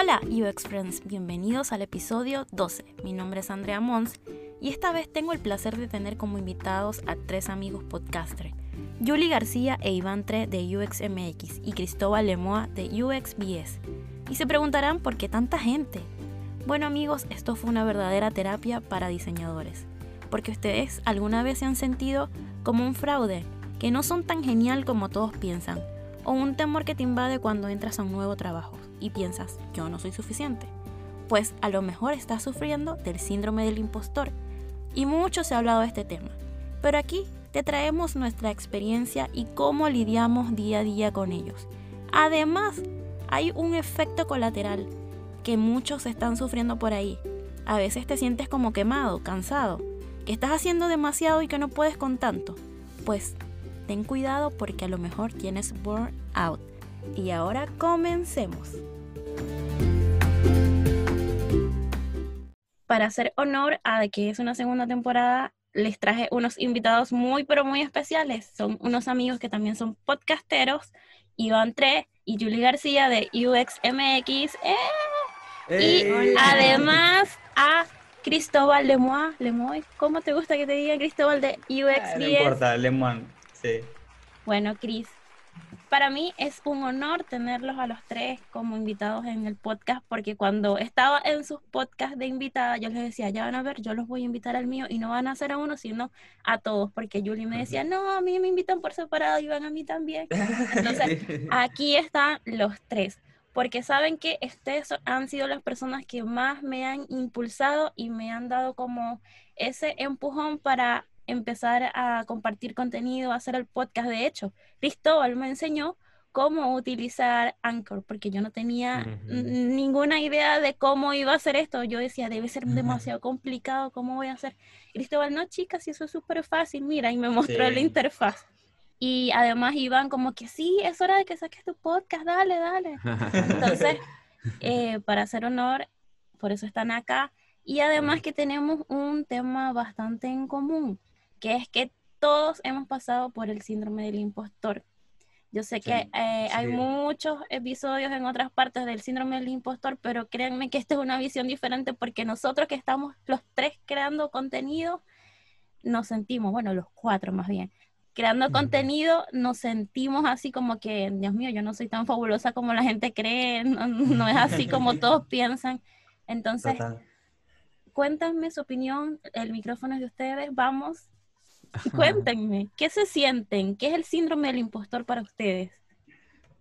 Hola UX Friends, bienvenidos al episodio 12. Mi nombre es Andrea Mons y esta vez tengo el placer de tener como invitados a tres amigos podcasters, Julie García e Iván Tre de UXMX y Cristóbal Lemoa de UXBS. Y se preguntarán por qué tanta gente. Bueno amigos, esto fue una verdadera terapia para diseñadores, porque ustedes alguna vez se han sentido como un fraude, que no son tan genial como todos piensan, o un temor que te invade cuando entras a un nuevo trabajo y piensas, yo no soy suficiente. Pues a lo mejor estás sufriendo del síndrome del impostor. Y mucho se ha hablado de este tema. Pero aquí te traemos nuestra experiencia y cómo lidiamos día a día con ellos. Además, hay un efecto colateral que muchos están sufriendo por ahí. A veces te sientes como quemado, cansado, que estás haciendo demasiado y que no puedes con tanto. Pues ten cuidado porque a lo mejor tienes burnout. Y ahora comencemos. Para hacer honor a que es una segunda temporada, les traje unos invitados muy, pero muy especiales. Son unos amigos que también son podcasteros, Iván Tre y Julie García de UXMX. ¡Eh! Y además a Cristóbal Lemoy. Lemoy, ¿cómo te gusta que te diga Cristóbal de UXBS? Ah, no importa, Lemoy, sí. Bueno, Cris, para mí es un honor tenerlos a los tres como invitados en el podcast, porque cuando estaba en sus podcasts de invitada, yo les decía, ya van a ver, yo los voy a invitar al mío y no van a hacer a uno, sino a todos, porque Julie me decía, no, a mí me invitan por separado y van a mí también. Entonces, aquí están los tres, porque saben que ustedes han sido las personas que más me han impulsado y me han dado como ese empujón para empezar a compartir contenido, a hacer el podcast. De hecho, Cristóbal me enseñó cómo utilizar Anchor, porque yo no tenía ninguna idea de cómo iba a hacer esto. Yo decía, debe ser demasiado complicado, ¿cómo voy a hacer? Cristóbal, no, chicas, eso es súper fácil, mira, y me mostró la interfaz. Y además iban como que, sí, es hora de que saques tu podcast, dale, dale. Entonces, eh, para hacer honor, por eso están acá. Y además que tenemos un tema bastante en común que es que todos hemos pasado por el síndrome del impostor. Yo sé que eh, hay muchos episodios en otras partes del síndrome del impostor, pero créanme que esta es una visión diferente porque nosotros que estamos los tres creando contenido, nos sentimos, bueno, los cuatro más bien, creando contenido, nos sentimos así como que, Dios mío, yo no soy tan fabulosa como la gente cree, no, es así como todos piensan. Entonces, cuéntenme su opinión, el micrófono es de ustedes, vamos. Cuéntenme, ¿qué se sienten? ¿Qué es el síndrome del impostor para ustedes?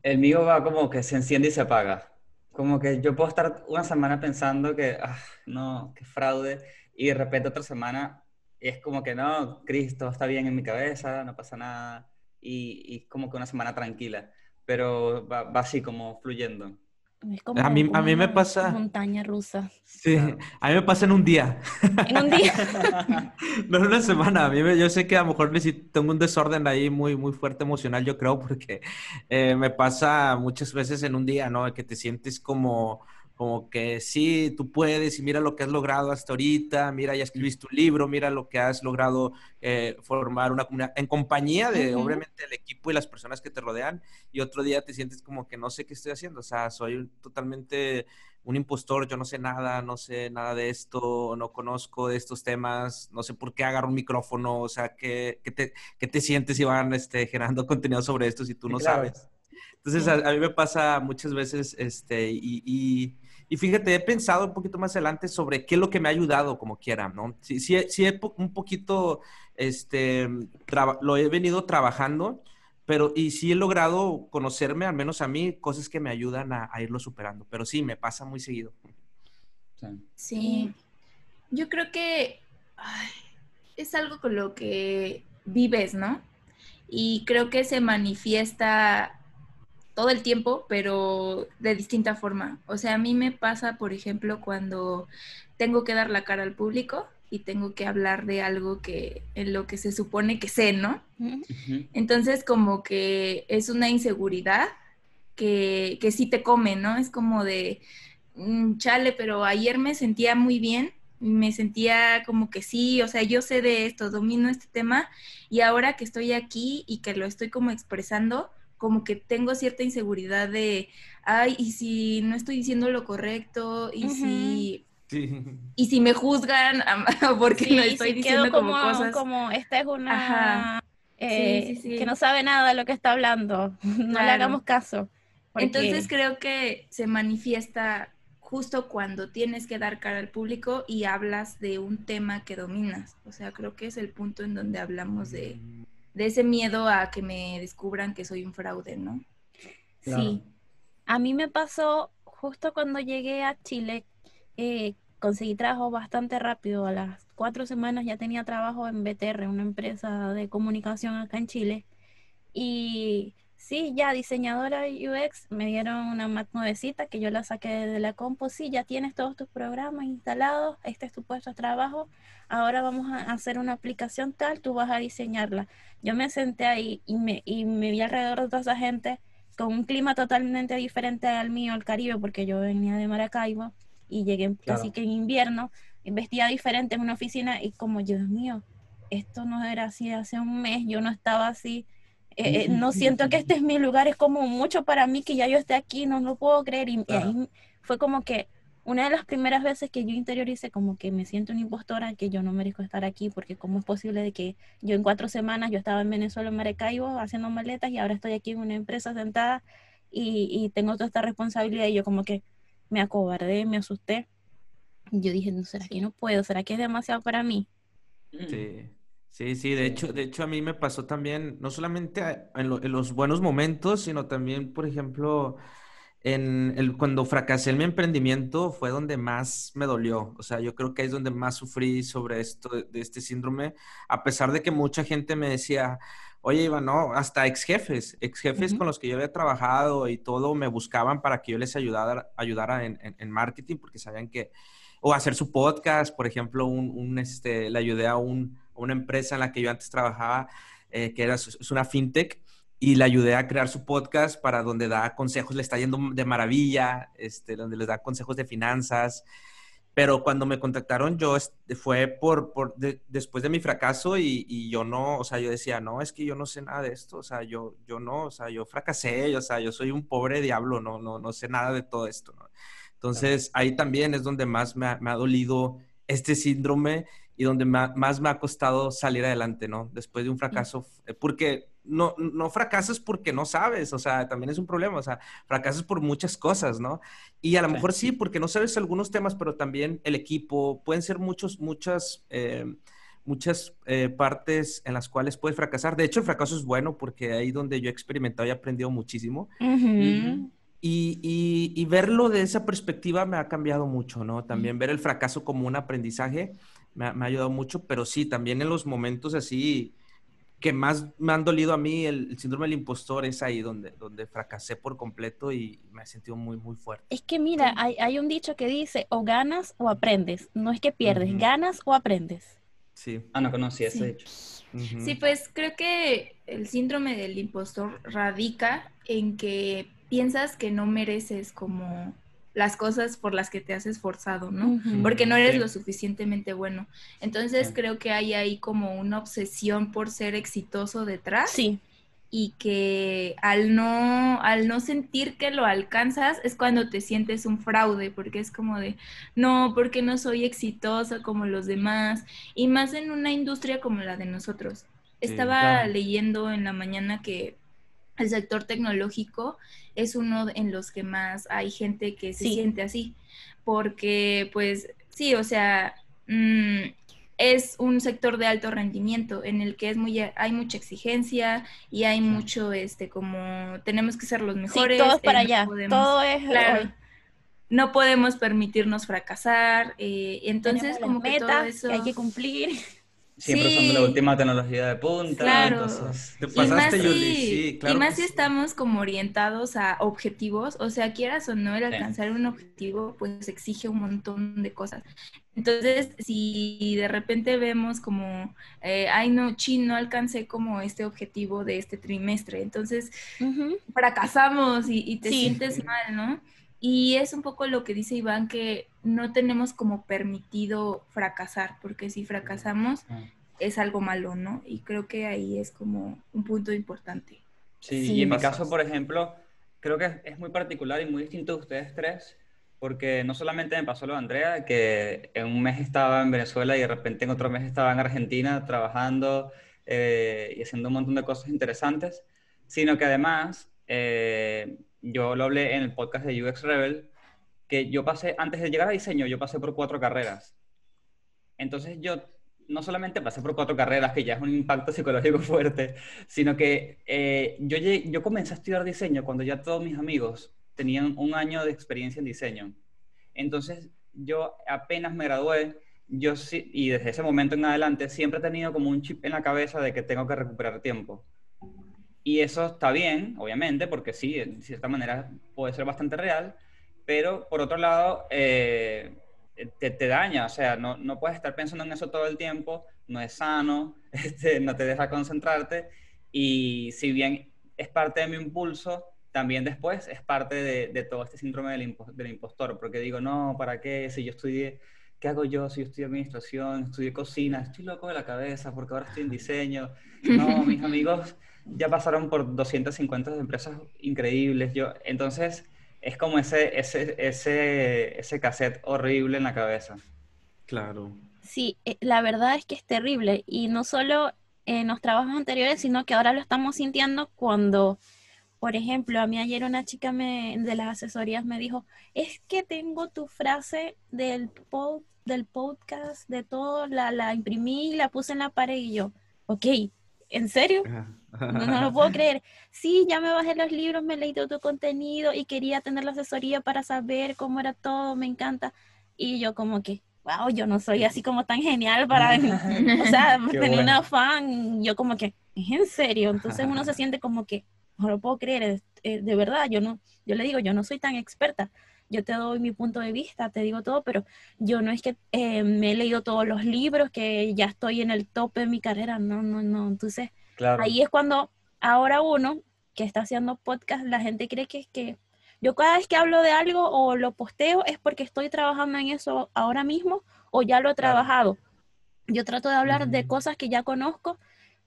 El mío va como que se enciende y se apaga. Como que yo puedo estar una semana pensando que, ah, no, qué fraude, y de repente otra semana es como que no, Cristo está bien en mi cabeza, no pasa nada, y, y como que una semana tranquila, pero va así como fluyendo a mí, a mí me pasa... Montaña rusa. Sí, a mí me pasa en un día. En un día. no en una semana. A mí yo sé que a lo mejor tengo un desorden ahí muy, muy fuerte emocional, yo creo, porque eh, me pasa muchas veces en un día, ¿no? Que te sientes como como que sí, tú puedes y mira lo que has logrado hasta ahorita, mira, ya escribiste un libro, mira lo que has logrado eh, formar una comunidad en compañía de, obviamente, el equipo y las personas que te rodean, y otro día te sientes como que no sé qué estoy haciendo, o sea, soy totalmente un impostor, yo no sé nada, no sé nada de esto, no conozco de estos temas, no sé por qué agarro un micrófono, o sea, ¿qué, te, te, sientes y van este, generando contenido sobre esto si tú no sabes? Entonces, a, mí me pasa muchas veces, este, y y fíjate, he pensado un poquito más adelante sobre qué es lo que me ha ayudado como quiera, ¿no? Sí, sí, sí he un poquito, este, lo he venido trabajando, pero y sí he logrado conocerme, al menos a mí, cosas que me ayudan a, irlo superando. Pero sí, me pasa muy seguido. Sí. Yo creo que es algo con lo que vives, ¿no? Y creo que se manifiesta todo el tiempo, pero de distinta forma. O sea, a mí me pasa, por ejemplo, cuando tengo que dar la cara al público y tengo que hablar de algo que en lo que se supone que sé, ¿no? Entonces, como que es una inseguridad que, que sí te come, ¿no? Es como de, mm, chale, pero ayer me sentía muy bien, me sentía como que sí, o sea, yo sé de esto, domino este tema y ahora que estoy aquí y que lo estoy como expresando, como que tengo cierta inseguridad de, ay, y si no estoy diciendo lo correcto, y si... Y si me juzgan porque no estoy diciendo como, cosas. Como esta es una eh, que no sabe nada de lo que está hablando. No le hagamos caso. Entonces creo que se manifiesta justo cuando tienes que dar cara al público y hablas de un tema que dominas. O sea, creo que es el punto en donde hablamos de, de ese miedo a que me descubran que soy un fraude, ¿no? Sí. A mí me pasó justo cuando llegué a Chile, eh, conseguí trabajo bastante rápido. A las cuatro semanas ya tenía trabajo en BTR, una empresa de comunicación acá en Chile. Y sí, ya diseñadora UX, me dieron una Mac nuevecita que yo la saqué de la compo. Sí, ya tienes todos tus programas instalados, este es tu puesto de trabajo. Ahora vamos a hacer una aplicación tal, tú vas a diseñarla. Yo me senté ahí y me, y me vi alrededor de toda esa gente con un clima totalmente diferente al mío, al Caribe, porque yo venía de Maracaibo y llegué casi que en invierno, vestía diferente en una oficina y como, Dios mío, esto no era así hace un mes, yo no estaba así, eh, eh, no siento que este es mi lugar, es como mucho para mí que ya yo esté aquí, no lo puedo creer y, ahí fue como que una de las primeras veces que yo interioricé como que me siento una impostora, que yo no merezco estar aquí, porque cómo es posible de que yo en cuatro semanas, yo estaba en Venezuela, en Maracaibo, haciendo maletas y ahora estoy aquí en una empresa sentada y, y tengo toda esta responsabilidad y yo como que me acobardé, me asusté. Y yo dije, no, ¿será que no puedo? ¿Será que es demasiado para mí? Sí. Sí, sí, de hecho, de hecho a mí me pasó también, no solamente en, los buenos momentos, sino también, por ejemplo, en el, cuando fracasé en mi emprendimiento fue donde más me dolió. O sea, yo creo que es donde más sufrí sobre esto, de este síndrome, a pesar de que mucha gente me decía, Oye, Iván, no, hasta ex jefes, ex jefes con los que yo había trabajado y todo, me buscaban para que yo les ayudara, ayudara en, en, marketing porque sabían que, o hacer su podcast, por ejemplo, un, un este, le ayudé a, un, una empresa en la que yo antes trabajaba, eh, que era, es una fintech, y le ayudé a crear su podcast para donde da consejos, le está yendo de maravilla, este, donde les da consejos de finanzas, pero cuando me contactaron yo fue por, por después de mi fracaso y, yo no, o sea, yo decía, no, es que yo no sé nada de esto, o sea, yo, yo no, o sea, yo fracasé, o sea, yo soy un pobre diablo, no, no, no sé nada de todo esto, ¿no? Entonces, ahí también es donde más me ha, me ha dolido este síndrome y donde más me ha costado salir adelante, ¿no? Después de un fracaso, eh, porque no, no fracasas porque no sabes, o sea, también es un problema, o sea, fracasas por muchas cosas, ¿no? Y a lo mejor sí, porque no sabes algunos temas, pero también el equipo, pueden ser muchos, muchas, eh, muchas eh, partes en las cuales puedes fracasar. De hecho, el fracaso es bueno porque ahí donde yo he experimentado y aprendido muchísimo. y, y, verlo de esa perspectiva me ha cambiado mucho, ¿no? También ver el fracaso como un aprendizaje me me ha ayudado mucho, pero sí, también en los momentos así que más me han dolido a mí, el, síndrome del impostor, es ahí donde, donde fracasé por completo y me he sentido muy, muy fuerte. Es que mira, hay, hay, un dicho que dice, o ganas o aprendes, no es que pierdes, ganas o aprendes. Sí. Ah, no conocía ese dicho. Sí, pues creo que el síndrome del impostor radica en que piensas que no mereces como las cosas por las que te has esforzado, ¿no? Porque no eres lo suficientemente bueno. Entonces creo que hay ahí como una obsesión por ser exitoso detrás. Sí. Y que al no, al no sentir que lo alcanzas es cuando te sientes un fraude, porque es como de, no, porque no soy exitosa como los demás, y más en una industria como la de nosotros. Estaba leyendo en la mañana que el sector tecnológico es uno en los que más hay gente que se siente así, porque pues sí, o sea, mm, es un sector de alto rendimiento en el que es muy hay mucha exigencia y hay mucho este como tenemos que ser los mejores. Sí, todo para allá, todo es claro, no podemos permitirnos fracasar, eh, entonces como que todo eso hay que cumplir. Siempre usando la última tecnología de punta. Claro. Te pasaste, y Sí, claro. Y más si estamos como orientados a objetivos, o sea, quieras o no, el alcanzar un objetivo, pues exige un montón de cosas. Entonces, si de repente vemos como, eh, ay, no, chin, no alcancé como este objetivo de este trimestre, entonces fracasamos y, te sientes mal, ¿no? Y es un poco lo que dice Iván, que no tenemos como permitido fracasar, porque si fracasamos es algo malo, ¿no? Y creo que ahí es como un punto importante. Sí, y en mi caso, por ejemplo, creo que es muy particular y muy distinto de ustedes tres, porque no solamente me pasó lo de Andrea, que en un mes estaba en Venezuela y de repente en otro mes estaba en Argentina trabajando eh, y haciendo un montón de cosas interesantes, sino que además, eh, yo lo hablé en el podcast de UX Rebel, que yo pasé, antes de llegar a diseño, yo pasé por cuatro carreras. Entonces yo no solamente pasé por cuatro carreras, que ya es un impacto psicológico fuerte, sino que eh, yo, yo comencé a estudiar diseño cuando ya todos mis amigos tenían un año de experiencia en diseño. Entonces yo apenas me gradué, yo sí, y desde ese momento en adelante siempre he tenido como un chip en la cabeza de que tengo que recuperar tiempo. Y eso está bien, obviamente, porque sí, de cierta manera puede ser bastante real, pero por otro lado, eh, te, daña, o sea, no, no, puedes estar pensando en eso todo el tiempo, no es sano, este, no te deja concentrarte y si bien es parte de mi impulso, también después es parte de, de todo este síndrome del, del, impostor, porque digo, no, ¿para qué? Si yo estudié, ¿qué hago yo? Si yo estudié administración, estudié cocina, estoy loco de la cabeza porque ahora estoy en diseño. No, mis amigos ya pasaron por 250 empresas increíbles. Yo, entonces, es como ese, ese, ese, ese cassette horrible en la cabeza. Claro. Sí, eh, la verdad es que es terrible y no solo en los trabajos anteriores, sino que ahora lo estamos sintiendo cuando, por ejemplo, a mí ayer una chica me, de las asesorías me dijo, es que tengo tu frase del, del podcast, de todo, la, la imprimí, la puse en la pared y yo, ok, ¿en serio? No, lo puedo creer. Sí, ya me bajé los libros, me leí todo tu contenido y quería tener la asesoría para saber cómo era todo, me encanta. Y yo como que, wow, yo no soy así como tan genial para, o sea, tener una fan, yo como que, ¿es en serio? Entonces uno se siente como que, no lo puedo creer, de verdad, yo no, yo le digo, yo no soy tan experta, yo te doy mi punto de vista, te digo todo, pero yo no es que eh, me he leído todos los libros, que ya estoy en el tope de mi carrera, no, no, no, entonces Ahí es cuando ahora uno que está haciendo podcast, la gente cree que es que yo cada vez que hablo de algo o lo posteo es porque estoy trabajando en eso ahora mismo o ya lo he trabajado. Yo trato de hablar de cosas que ya conozco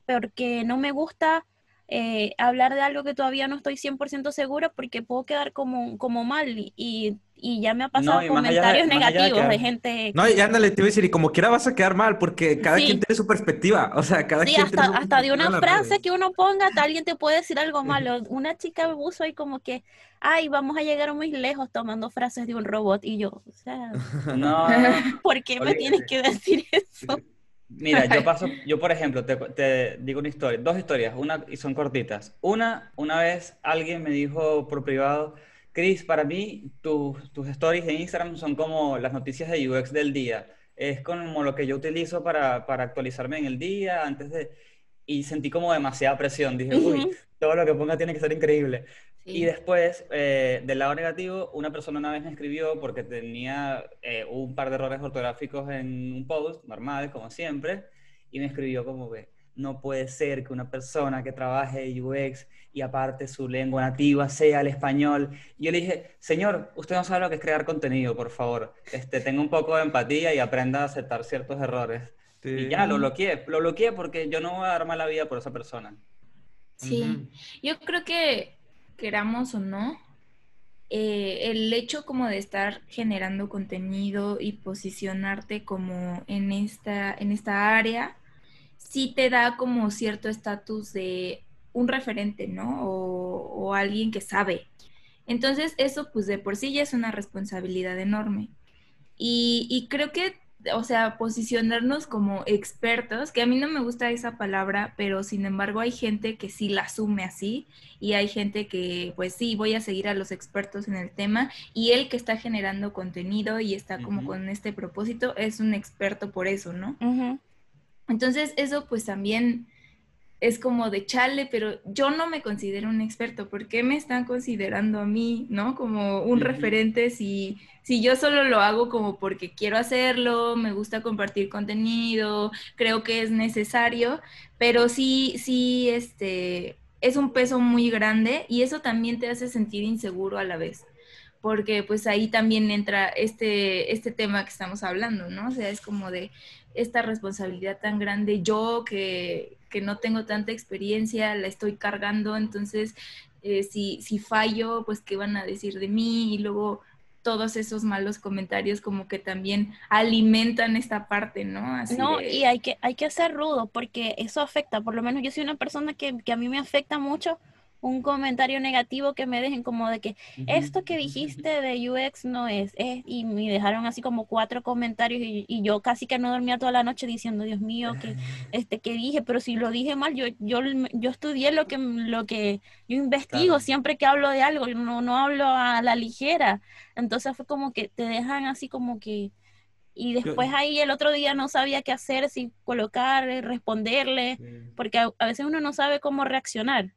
porque no me gusta eh, hablar de algo que todavía no estoy 100% segura porque puedo quedar como, como mal y, y ya me ha pasado comentarios negativos de, gente. No, y ándale, te voy a decir, y como quiera vas a quedar mal, porque cada quien tiene su perspectiva. O sea, cada quien hasta, hasta de una frase que uno ponga, alguien te puede decir algo malo. Una chica me puso ahí como que, ay, vamos a llegar muy lejos tomando frases de un robot. Y yo, o sea, no. ¿por qué me tienes que decir eso? Mira, yo paso, yo por ejemplo, te, te, digo una historia, dos historias, una y son cortitas. Una, una vez alguien me dijo por privado, Chris, para mí tus, tus stories de Instagram son como las noticias de UX del día. Es como lo que yo utilizo para, para actualizarme en el día, antes de... Y sentí como demasiada presión. Dije, uy, todo lo que ponga tiene que ser increíble. Y después, eh, del lado negativo, una persona una vez me escribió porque tenía eh, un par de errores ortográficos en un post, normal, como siempre, y me escribió como que no puede ser que una persona que trabaje UX y aparte su lengua nativa sea el español. Y yo le dije, señor, usted no sabe lo que es crear contenido, por favor. Este, tenga un poco de empatía y aprenda a aceptar ciertos errores. Y ya, lo bloqueé. Lo bloqueé porque yo no voy a dar mala vida por esa persona. Sí, yo creo que queramos o no, eh, el hecho como de estar generando contenido y posicionarte como en esta, en esta área, sí te da como cierto estatus de un referente, ¿no? O, alguien que sabe. Entonces, eso pues de por sí ya es una responsabilidad enorme. Y, y, creo que, o sea, posicionarnos como expertos, que a mí no me gusta esa palabra, pero sin embargo hay gente que sí la asume así y hay gente que pues sí, voy a seguir a los expertos en el tema y él que está generando contenido y está como con este propósito es un experto por eso, ¿no? Entonces, eso pues también es como de chale, pero yo no me considero un experto. ¿Por qué me están considerando a mí, no? Como un referente si, si yo solo lo hago como porque quiero hacerlo, me gusta compartir contenido, creo que es necesario, pero sí, sí, este, es un peso muy grande y eso también te hace sentir inseguro a la vez porque pues ahí también entra este, este tema que estamos hablando, ¿no? O sea, es como de esta responsabilidad tan grande, yo que, que no tengo tanta experiencia, la estoy cargando, entonces eh, si, si fallo, pues qué van a decir de mí y luego todos esos malos comentarios como que también alimentan esta parte, ¿no? Así no, y hay que, hay que ser rudo porque eso afecta, por lo menos yo soy una persona que, que a mí me afecta mucho un comentario negativo que me dejen como de que esto que dijiste de UX no es, y me dejaron así como cuatro comentarios y, yo casi que no dormía toda la noche diciendo, Dios mío, que este que dije, pero si lo dije mal, yo yo, yo estudié lo que lo que yo investigo siempre que hablo de algo, no no hablo a la ligera. Entonces fue como que te dejan así como que y después ahí el otro día no sabía qué hacer, si colocar, responderle, porque a veces uno no sabe cómo reaccionar.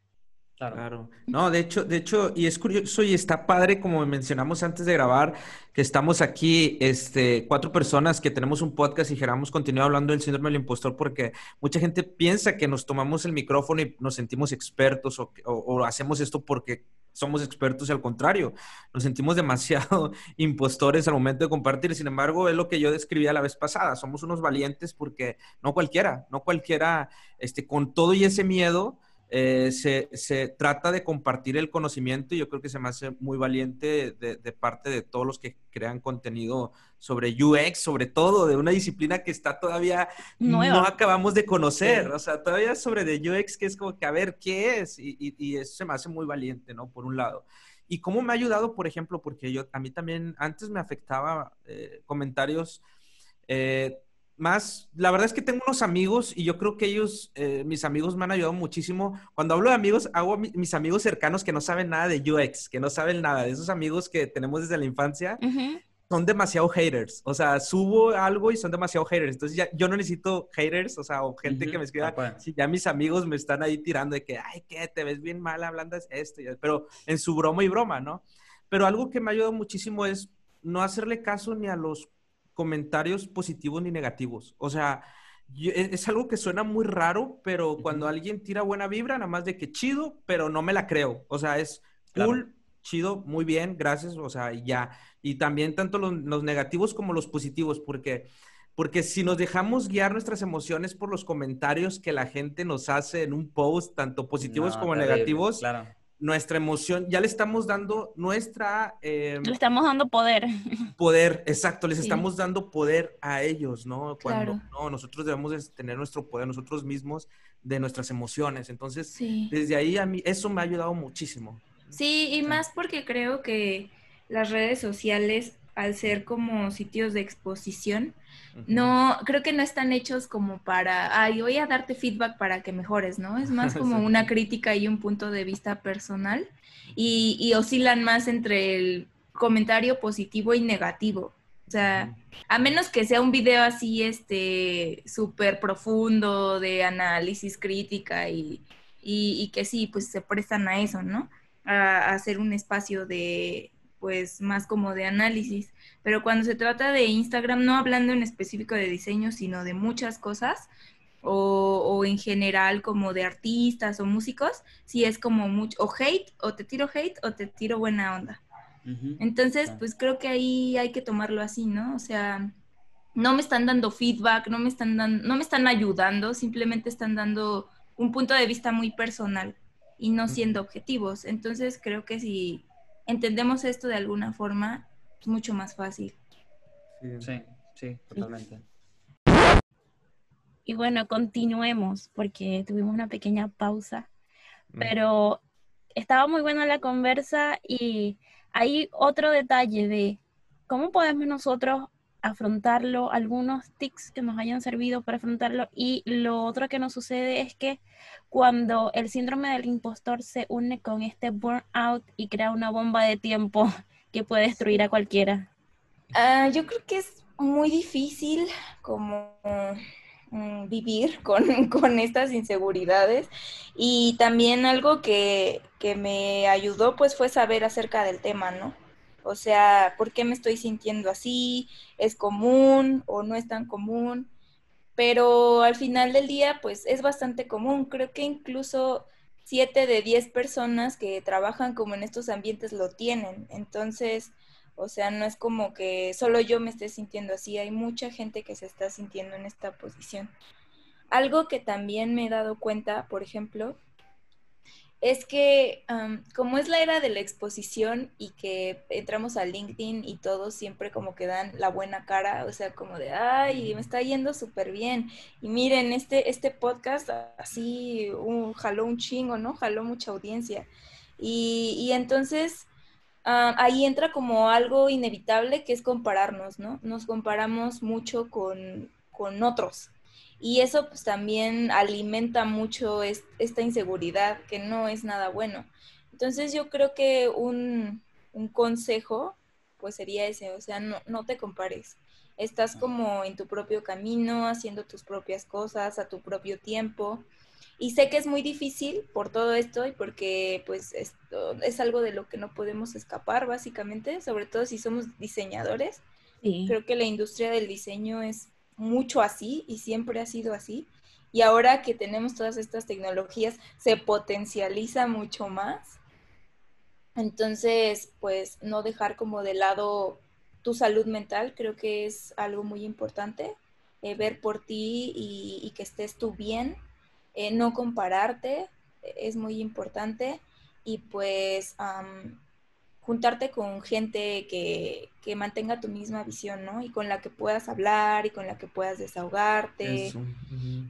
Claro. No, de hecho, de hecho, y es curioso y está padre, como mencionamos antes de grabar, que estamos aquí, este, cuatro personas que tenemos un podcast y queramos continuar hablando del síndrome del impostor porque mucha gente piensa que nos tomamos el micrófono y nos sentimos expertos o, hacemos esto porque somos expertos y al contrario, nos sentimos demasiado impostores al momento de compartir. Sin embargo, es lo que yo describía la vez pasada, somos unos valientes porque no cualquiera, no cualquiera, este, con todo y ese miedo, eh, se, trata de compartir el conocimiento y yo creo que se me hace muy valiente de, parte de todos los que crean contenido sobre UX, sobre todo de una disciplina que está todavía no acabamos de conocer, o sea, todavía sobre de UX que es como que a ver qué es y, eso se me hace muy valiente, ¿no? Por un lado. Y cómo me ha ayudado, por ejemplo, porque yo a mí también antes me afectaba eh, comentarios eh, más, la verdad es que tengo unos amigos y yo creo que ellos, eh, mis amigos me han ayudado muchísimo. Cuando hablo de amigos, hago mis amigos cercanos que no saben nada de UX, que no saben nada de esos amigos que tenemos desde la infancia. Son demasiado haters, o sea, subo algo y son demasiado haters. Entonces ya yo no necesito haters, o sea, o gente que me escriba. Si ya mis amigos me están ahí tirando de que, ay, que te ves bien mal hablando de esto, pero en su broma y broma, ¿no? Pero algo que me ha ayudado muchísimo es no hacerle caso ni a los comentarios positivos ni negativos. O sea, e, es, algo que suena muy raro, pero cuando alguien tira buena vibra, nada más de que chido, pero no me la creo. O sea, es cool, chido, muy bien, gracias, o sea, ya. Y también tanto los, negativos como los positivos, porque... Porque si nos dejamos guiar nuestras emociones por los comentarios que la gente nos hace en un post, tanto positivos como negativos, claro nuestra emoción, ya le estamos dando nuestra... Eh, le estamos dando poder. Poder, exacto, les estamos dando poder a ellos, ¿no? Cuando no, nosotros debemos tener nuestro poder nosotros mismos de nuestras emociones. Entonces, desde ahí a mí eso me ha ayudado muchísimo. Sí, y más porque creo que las redes sociales al ser como sitios de exposición, no, creo que no están hechos como para, ay, voy a darte feedback para que mejores, ¿no? Es más como una crítica y un punto de vista personal y, oscilan más entre el comentario positivo y negativo. O sea, a menos que sea un video así, este, súper profundo de análisis crítica y, y, que sí, pues se prestan a eso, ¿no? a hacer un espacio de, pues más como de análisis. Pero cuando se trata de Instagram, no hablando en específico de diseño, sino de muchas cosas, o, en general como de artistas o músicos, sí es como mucho, o hate, o te tiro hate, o te tiro buena onda. Entonces, pues creo que ahí hay que tomarlo así, ¿no? O sea, no me están dando feedback, no me están dando, no me están ayudando, simplemente están dando un punto de vista muy personal y no siendo objetivos. Entonces, creo que si entendemos esto de alguna forma, es mucho más fácil. Sí, sí, totalmente. Y bueno, continuemos porque tuvimos una pequeña pausa, mm. pero estaba muy buena la conversa y hay otro detalle de cómo podemos nosotros afrontarlo, algunos tics que nos hayan servido para afrontarlo y lo otro que nos sucede es que cuando el síndrome del impostor se une con este burnout y crea una bomba de tiempo que puede destruir a cualquiera. Ah, yo creo que es muy difícil como mm, vivir con, con, estas inseguridades y también algo que, que me ayudó pues fue saber acerca del tema, ¿no? O sea, ¿por qué me estoy sintiendo así? ¿Es común o no es tan común? Pero al final del día, pues es bastante común. Creo que incluso siete de diez personas que trabajan como en estos ambientes lo tienen. Entonces, o sea, no es como que solo yo me esté sintiendo así, hay mucha gente que se está sintiendo en esta posición. Algo que también me he dado cuenta, por ejemplo, es que como es la era de la exposición y que entramos a LinkedIn y todos siempre como que dan la buena cara, o sea, como de, ay, me está yendo súper bien. Y miren, este, este podcast así jaló un chingo, ¿no? Jaló mucha audiencia. Y, y entonces ahí entra como algo inevitable que es compararnos, ¿no? Nos comparamos mucho con, con otros. Y eso pues también alimenta mucho esta inseguridad que no es nada bueno. Entonces yo creo que un, consejo pues sería ese, o sea, no, no te compares. Estás como en tu propio camino, haciendo tus propias cosas a tu propio tiempo. Y sé que es muy difícil por todo esto y porque pues esto es algo de lo que no podemos escapar básicamente, sobre todo si somos diseñadores. Creo que la industria del diseño es mucho así y siempre ha sido así. Y ahora que tenemos todas estas tecnologías, se potencializa mucho más. Entonces, pues no dejar como de lado tu salud mental, creo que es algo muy importante. Eh, ver por ti y, que estés tú bien, eh, no compararte, es muy importante. Y pues juntarte con gente que, mantenga tu misma visión, ¿no? Y con la que puedas hablar y con la que puedas desahogarte.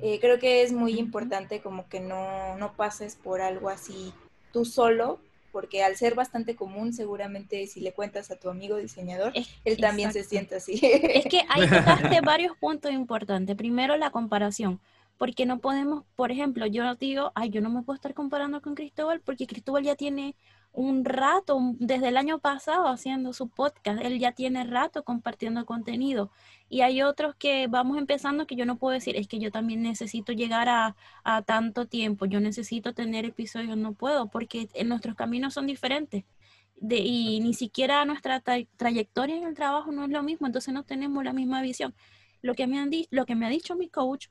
Eh, creo que es muy importante como que no, no pases por algo así tú solo, porque al ser bastante común, seguramente si le cuentas a tu amigo diseñador, él también se siente así. Es que hay tocaste varios puntos importantes. Primero, la comparación porque no podemos, por ejemplo, yo digo, ay, yo no me puedo estar comparando con Cristóbal porque Cristóbal ya tiene un rato, desde el año pasado haciendo su podcast, él ya tiene rato compartiendo contenido. Y hay otros que vamos empezando que yo no puedo decir, es que yo también necesito llegar a, tanto tiempo, yo necesito tener episodios, no puedo, porque nuestros caminos son diferentes. De, y ni siquiera nuestra trayectoria en el trabajo no es lo mismo, entonces no tenemos la misma visión. Lo que me, han lo que me ha dicho mi coach,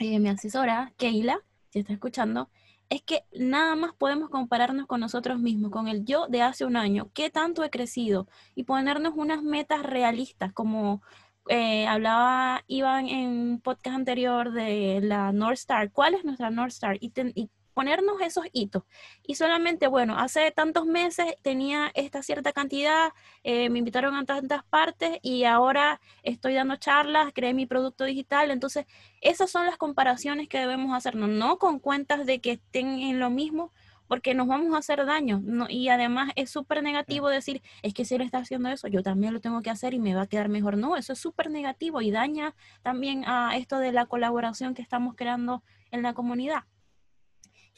eh, mi asesora, Keila, si está escuchando, es que nada más podemos compararnos con nosotros mismos, con el yo de hace un año, qué tanto he crecido y ponernos unas metas realistas, como eh, hablaba Iván en un podcast anterior de la North Star. ¿Cuál es nuestra North Star? Ponernos esos hitos. Y solamente, bueno, hace tantos meses tenía esta cierta cantidad, eh, me invitaron a tantas partes y ahora estoy dando charlas, creé mi producto digital. Entonces, esas son las comparaciones que debemos hacernos, no con cuentas de que estén en lo mismo, porque nos vamos a hacer daño. y además es súper negativo decir, es que si él está haciendo eso, yo también lo tengo que hacer y me va a quedar mejor. No, eso es súper negativo y daña también a esto de la colaboración que estamos creando en la comunidad.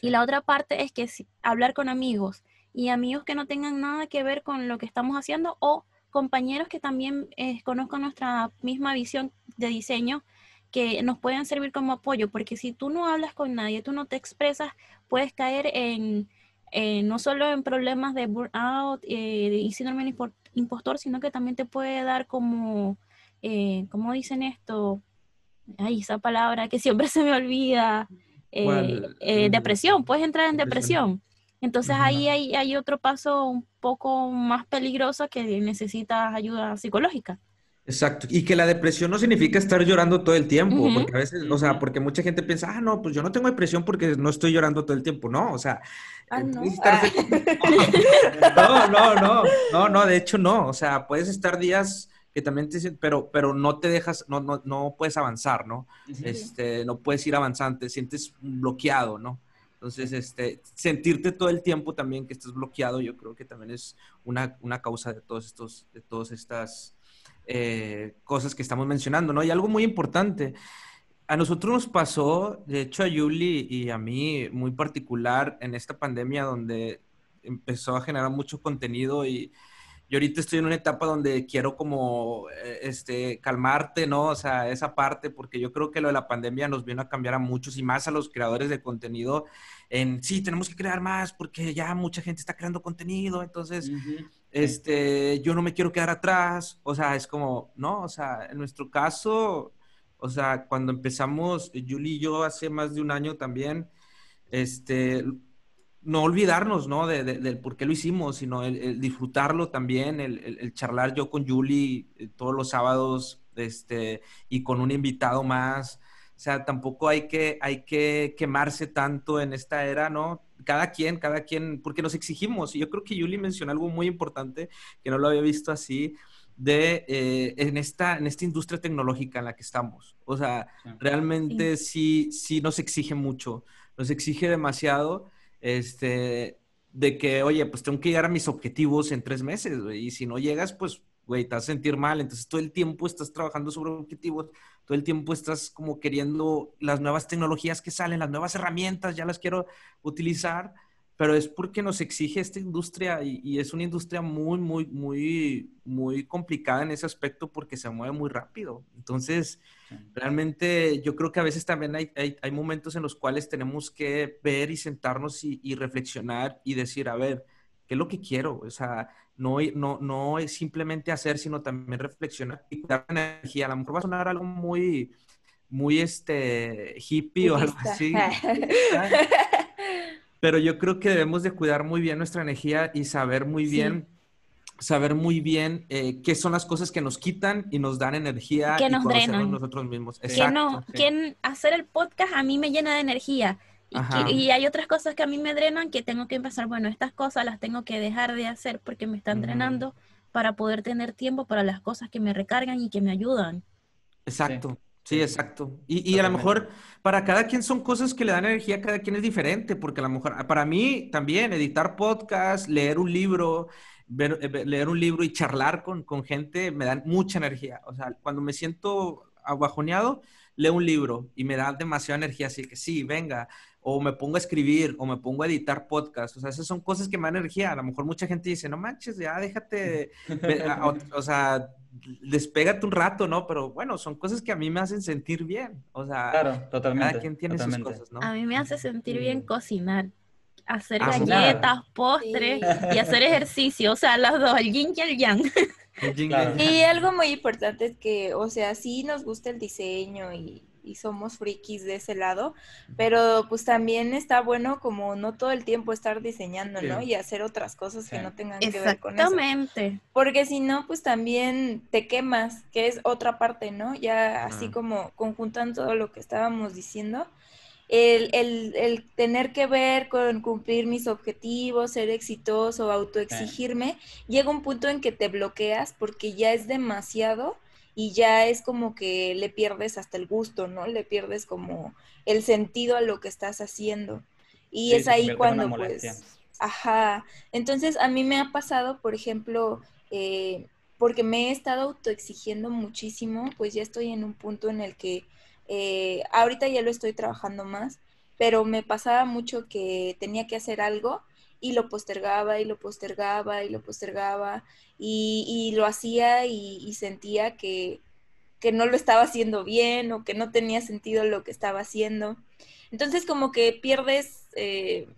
Y la otra parte es que hablar con amigos y amigos que no tengan nada que ver con lo que estamos haciendo o compañeros que también eh, conozcan nuestra misma visión de diseño que nos pueden servir como apoyo, porque si tú no hablas con nadie, tú no te expresas, puedes caer en, no solo en problemas de burnout eh, y síndrome impostor, sino que también te puede dar como, eh, ¿cómo dicen esto? Ay, esa palabra que siempre se me olvida. Eh, eh, depresión, puedes entrar en depresión. Entonces ahí hay, hay, otro paso un poco más peligroso que necesitas ayuda psicológica. Exacto, y que la depresión no significa estar llorando todo el tiempo, porque a veces, o sea, porque mucha gente piensa, ah, no, pues yo no tengo depresión porque no estoy llorando todo el tiempo, no, o sea, ah, no. no, no, no, no, no, de hecho no, o sea, puedes estar días que también te pero, pero no te dejas, no, no, no puedes avanzar, ¿no? Este, no puedes ir avanzando, te sientes bloqueado, ¿no? Entonces, este, sentirte todo el tiempo también que estás bloqueado, yo creo que también es una, una causa de todos estos, de todas estas eh, cosas que estamos mencionando, ¿no? Y algo muy importante, a nosotros nos pasó, de hecho a Yuli y a mí muy particular en esta pandemia donde empezó a generar mucho contenido y yo ahorita estoy en una etapa donde quiero como, eh, este, calmarte, ¿no? O sea, esa parte, porque yo creo que lo de la pandemia nos vino a cambiar a muchos y más a los creadores de contenido en, sí, tenemos que crear más porque ya mucha gente está creando contenido, entonces, este, yo no me quiero quedar atrás, o sea, es como, ¿no? O sea, en nuestro caso, o sea, cuando empezamos, Julie y yo hace más de un año también, este, no olvidarnos, ¿no? De, del por qué lo hicimos, sino el, disfrutarlo también, el, charlar yo con Julie eh, todos los sábados, este, y con un invitado más. O sea, tampoco hay que, hay que quemarse tanto en esta era, ¿no? Cada quien, cada quien, porque nos exigimos. Y yo creo que Julie mencionó algo muy importante, que no lo había visto así, de eh, en, esta, en esta industria tecnológica en la que estamos. O sea, realmente sí. sí, nos exige mucho, nos exige demasiado, este, de que, oye, pues tengo que llegar a mis objetivos en tres meses, y si no llegas, pues güey, te vas a sentir mal. Entonces todo el tiempo estás trabajando sobre objetivos, todo el tiempo estás como queriendo las nuevas tecnologías que salen, las nuevas herramientas, ya las quiero utilizar, pero es porque nos exige esta industria y, es una industria muy, muy, muy, muy complicada en ese aspecto porque se mueve muy rápido. Entonces, realmente yo creo que a veces también hay, hay, momentos en los cuales tenemos que ver y sentarnos y, y reflexionar y decir, a ver, ¿qué es lo que quiero? O sea, no, no, no es simplemente hacer, sino también reflexionar y cuidar la energía. A lo mejor va a sonar algo muy, muy este, hippie o algo así. Pero yo creo que debemos de cuidar muy bien nuestra energía y saber muy bien, saber muy bien eh, qué son las cosas que nos quitan y nos dan energía. Que nos drenan. nosotros mismos. Que no, que hacer el podcast a mí me llena de energía y, hay otras cosas que a mí me drenan que tengo que empezar, bueno, estas cosas las tengo que dejar de hacer porque me están drenando para poder tener tiempo para las cosas que me recargan y que me ayudan. Exacto. Sí, exacto. Y, y a lo mejor para cada quien son cosas que le dan energía, cada quien es diferente, porque a lo mejor para mí también editar podcast, leer un libro, ver, eh, leer un libro y charlar con, con gente me dan mucha energía. O sea, cuando me siento abajoneado, leo un libro y me da demasiada energía, así que sí, venga, o me pongo a escribir, o me pongo a editar podcast. O sea, esas son cosas que me dan energía. A lo mejor mucha gente dice, no manches, ya déjate, o, sea, despégate un rato, ¿no? Pero bueno, son cosas que a mí me hacen sentir bien. O sea, claro, totalmente, cada quien tiene sus cosas, ¿no? A mí me hace sentir bien cocinar hacer galletas, postres y hacer ejercicio, o sea, las dos, el yin y el yang. Y algo muy importante es que, o sea, sí nos gusta el diseño y, y somos frikis de ese lado, pero pues también está bueno como no todo el tiempo estar diseñando, ¿no? Y hacer otras cosas que no tengan que ver con eso. Exactamente. Porque si no, pues también te quemas, que es otra parte, ¿no? Ya así como conjuntando todo lo que estábamos diciendo. El, el, el, tener que ver con cumplir mis objetivos, ser exitoso, autoexigirme, llega un punto en que te bloqueas porque ya es demasiado y ya es como que le pierdes hasta el gusto, ¿no? Le pierdes como el sentido a lo que estás haciendo. Y es ahí cuando pues... Ajá. Entonces a mí me ha pasado, por ejemplo, eh, porque me he estado autoexigiendo muchísimo, pues ya estoy en un punto en el que eh, ahorita ya lo estoy trabajando más, pero me pasaba mucho que tenía que hacer algo y lo postergaba y lo postergaba y lo postergaba y, lo hacía y, sentía que, no lo estaba haciendo bien o que no tenía sentido lo que estaba haciendo. Entonces como que pierdes, eh,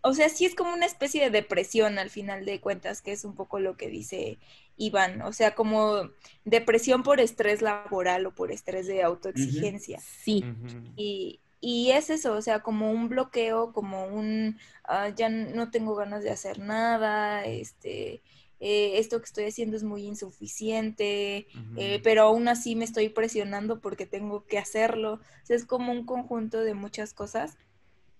o sea, sí es como una especie de depresión al final de cuentas, que es un poco lo que dice Iván, o sea, como depresión por estrés laboral o por estrés de autoexigencia. Sí. Y, y es eso, o sea, como un bloqueo, como un, ah, ya no tengo ganas de hacer nada, este, eh, esto que estoy haciendo es muy insuficiente, eh, pero aún así me estoy presionando porque tengo que hacerlo. O sea, es como un conjunto de muchas cosas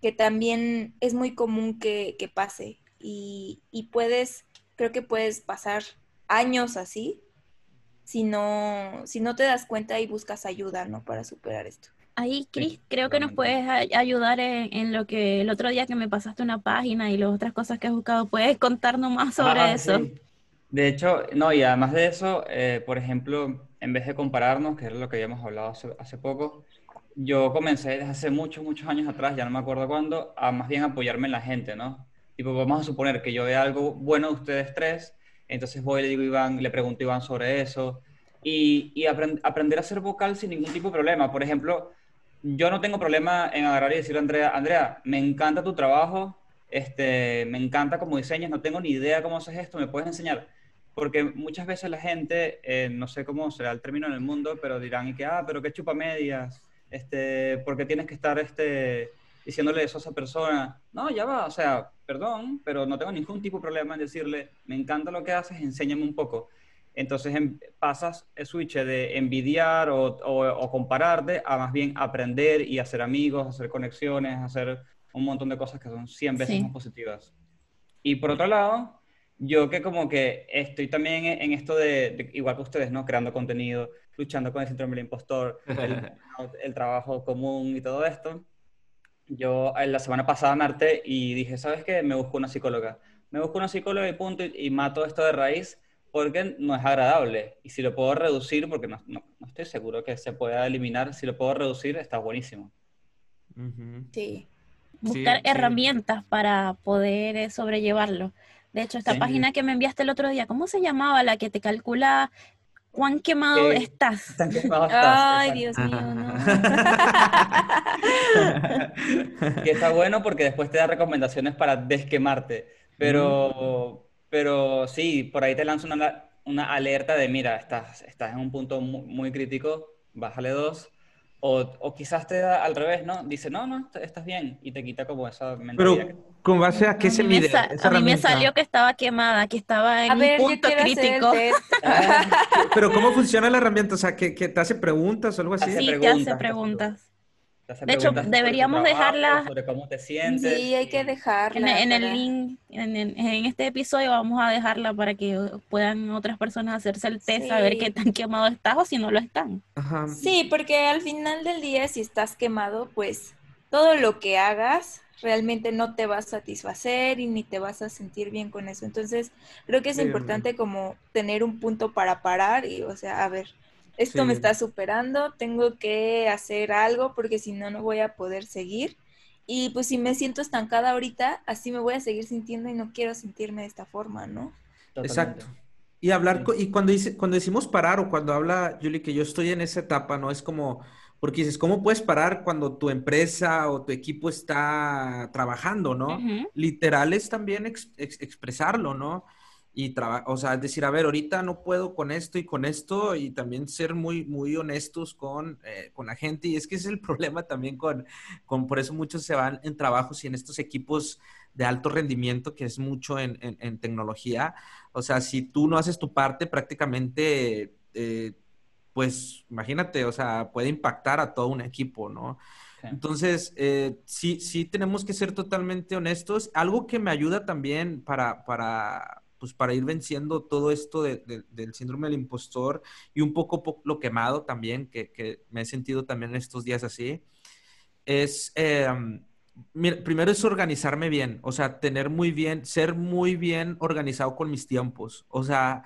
que también es muy común que, que pase y, y puedes, creo que puedes pasar años así si no, si no te das cuenta y buscas ayuda, ¿no? Para superar esto. Ahí, Cris, creo que nos puedes ayudar en, lo que el otro día que me pasaste una página y las otras cosas que has buscado, ¿puedes contarnos más sobre ah, eso? De hecho, no, y además de eso, eh, por ejemplo, en vez de compararnos, que es lo que habíamos hablado hace, poco, yo comencé desde hace muchos, muchos años atrás, ya no me acuerdo cuándo, a más bien apoyarme en la gente, ¿no? Tipo, vamos a suponer que yo vea algo bueno de ustedes tres, entonces voy y le digo Iván, le pregunto a Iván sobre eso, y, y aprender a ser vocal sin ningún tipo de problema. Por ejemplo, yo no tengo problema en agarrar y decirle a Andrea, Andrea, me encanta tu trabajo, este, me encanta cómo diseñas, no tengo ni idea cómo haces esto, ¿me puedes enseñar? Porque muchas veces la gente, eh, no sé cómo será el término en el mundo, pero dirán, que, ah, pero qué chupa medias, este, porque tienes que estar, este, diciéndole eso a esa persona, no, ya va, o sea, perdón, pero no tengo ningún tipo de problema en decirle, me encanta lo que haces, enséñame un poco. Entonces em, pasas el switch de envidiar o, o, compararte a más bien aprender y hacer amigos, hacer conexiones, hacer un montón de cosas que son 100 veces más positivas. Y por otro lado, yo que como que estoy también en esto de, igual que ustedes, ¿no? Creando contenido, luchando con el síndrome del impostor, el, el, trabajo común y todo esto. Yo la semana pasada me harté y dije, ¿sabes qué? Me busco una psicóloga. Me busco una psicóloga y punto, y, mato esto de raíz porque no es agradable. Y si lo puedo reducir, porque no, no, estoy seguro que se pueda eliminar, si lo puedo reducir, está buenísimo. Sí. Buscar herramientas para poder eh, sobrellevarlo. De hecho, esta página que me enviaste el otro día, ¿cómo se llamaba la que te calcula cuán quemado estás? Ay, Dios mío, no. que está bueno porque después te da recomendaciones para desquemarte. Pero, pero sí, por ahí te lanza una, una alerta de, mira, estás, estás en un punto muy, muy crítico, bájale dos o, o, quizás te da al revés, ¿no? Dice, no, no, estás bien y te quita como esa mentalidad. Pero, ¿con base a qué se mide? a mí me salió que estaba quemada, que estaba en un punto crítico. Pero, ¿cómo funciona la herramienta? O sea, ¿que, que te hace preguntas o algo así? Sí, te hace preguntas. De hecho, deberíamos dejarla. Sobre cómo te sientes. Sí, hay que dejarla. En, el link, en, en, este episodio vamos a dejarla para que puedan otras personas hacerse el test, a ver qué tan quemado estás o si no lo están. Sí, porque al final del día, si estás quemado, pues todo lo que hagas realmente no te va a satisfacer y ni te vas a sentir bien con eso. Entonces, creo que es importante como tener un punto para parar y, o sea, a ver, esto me está superando, tengo que hacer algo porque si no, no voy a poder seguir. Y pues si me siento estancada ahorita, así me voy a seguir sintiendo y no quiero sentirme de esta forma, ¿no? Exacto. Y hablar, y cuando, dice, cuando decimos parar o cuando habla Julie que yo estoy en esa etapa, ¿no? Es como, porque dices, ¿cómo puedes parar cuando tu empresa o tu equipo está trabajando, ¿no? Literal es también expresarlo, ¿no? Y o sea, decir, a ver, ahorita no puedo con esto y con esto y también ser muy, muy honestos con, eh, con la gente. Y es que es el problema también con, con, por eso muchos se van en trabajos y en estos equipos de alto rendimiento, que es mucho en, en, tecnología. O sea, si tú no haces tu parte, prácticamente, eh, pues imagínate, o sea, puede impactar a todo un equipo, ¿no? Entonces, eh, sí, sí tenemos que ser totalmente honestos. Algo que me ayuda también para, para, pues para ir venciendo todo esto del síndrome del impostor y un poco, lo quemado también, que, me he sentido también estos días así, es, em, primero es organizarme bien, o sea, tener muy bien, ser muy bien organizado con mis tiempos, o sea,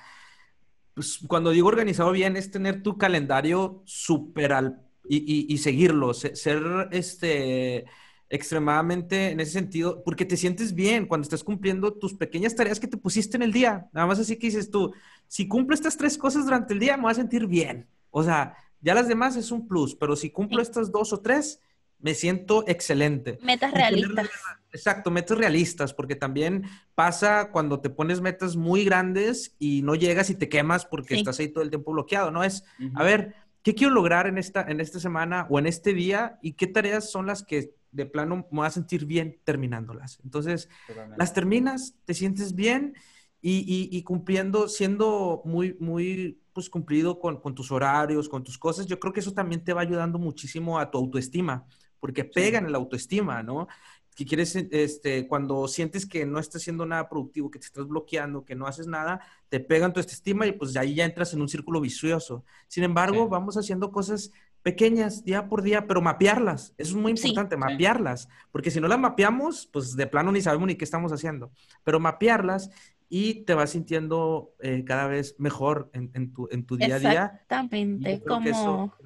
pues, cuando digo organizado bien es tener tu calendario súper al y, seguirlo, ser, este extremadamente en ese sentido, porque te sientes bien cuando estás cumpliendo tus pequeñas tareas que te pusiste en el día. Nada más así que dices tú, si cumplo estas tres cosas durante el día, me voy a sentir bien. O sea, ya las demás es un plus, pero si cumplo estas dos o tres, me siento excelente. Metas realistas. Exacto, metas realistas, porque también pasa cuando te pones metas muy grandes y no llegas y te quemas porque estás ahí todo el tiempo bloqueado, ¿no? Es, a ver, ¿qué quiero lograr en esta, en esta semana o en este día y qué tareas son las que de plano me voy a sentir bien terminándolas. Entonces, las terminas, te sientes bien y, cumpliendo, siendo muy, muy, pues cumplido con, tus horarios, con tus cosas, yo creo que eso también te va ayudando muchísimo a tu autoestima, porque pega en el autoestima, ¿no? Que quieres, este, cuando sientes que no estás haciendo nada productivo, que te estás bloqueando, que no haces nada, te pega en tu autoestima y pues ahí ya entras en un círculo vicioso. Sin embargo, vamos haciendo cosas pequeñas día por día, pero mapearlas. Eso es muy importante, mapearlas, porque si no las mapeamos, pues de plano ni sabemos ni qué estamos haciendo, pero mapearlas y te vas sintiendo eh, cada vez mejor en, tu, en tu día a día. Exactamente, como,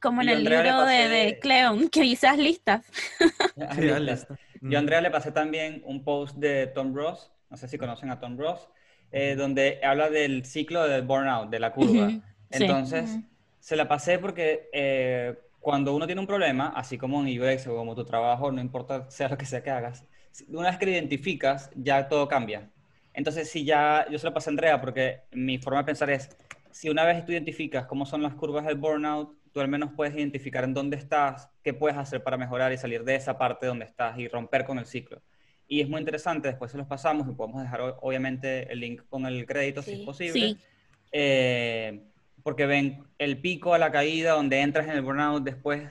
como en el libro de, de, Cleon, que dices listas. Yo a Andrea le pasé también un post de Tom Ross, no sé si conocen a Tom Ross, eh, donde habla del ciclo del burnout, de la curva. Entonces se la pasé porque eh, cuando uno tiene un problema, así como en UX o como tu trabajo, no importa sea lo que sea que hagas, una vez que lo identificas, ya todo cambia. Entonces, si ya, yo se lo pasé a Andrea porque mi forma de pensar es, si una vez tú identificas cómo son las curvas del burnout, tú al menos puedes identificar en dónde estás, qué puedes hacer para mejorar y salir de esa parte donde estás y romper con el ciclo. Y es muy interesante, después se los pasamos y podemos dejar obviamente el link con el crédito si es posible. Eh, porque ven el pico a la caída, donde entras en el burnout, después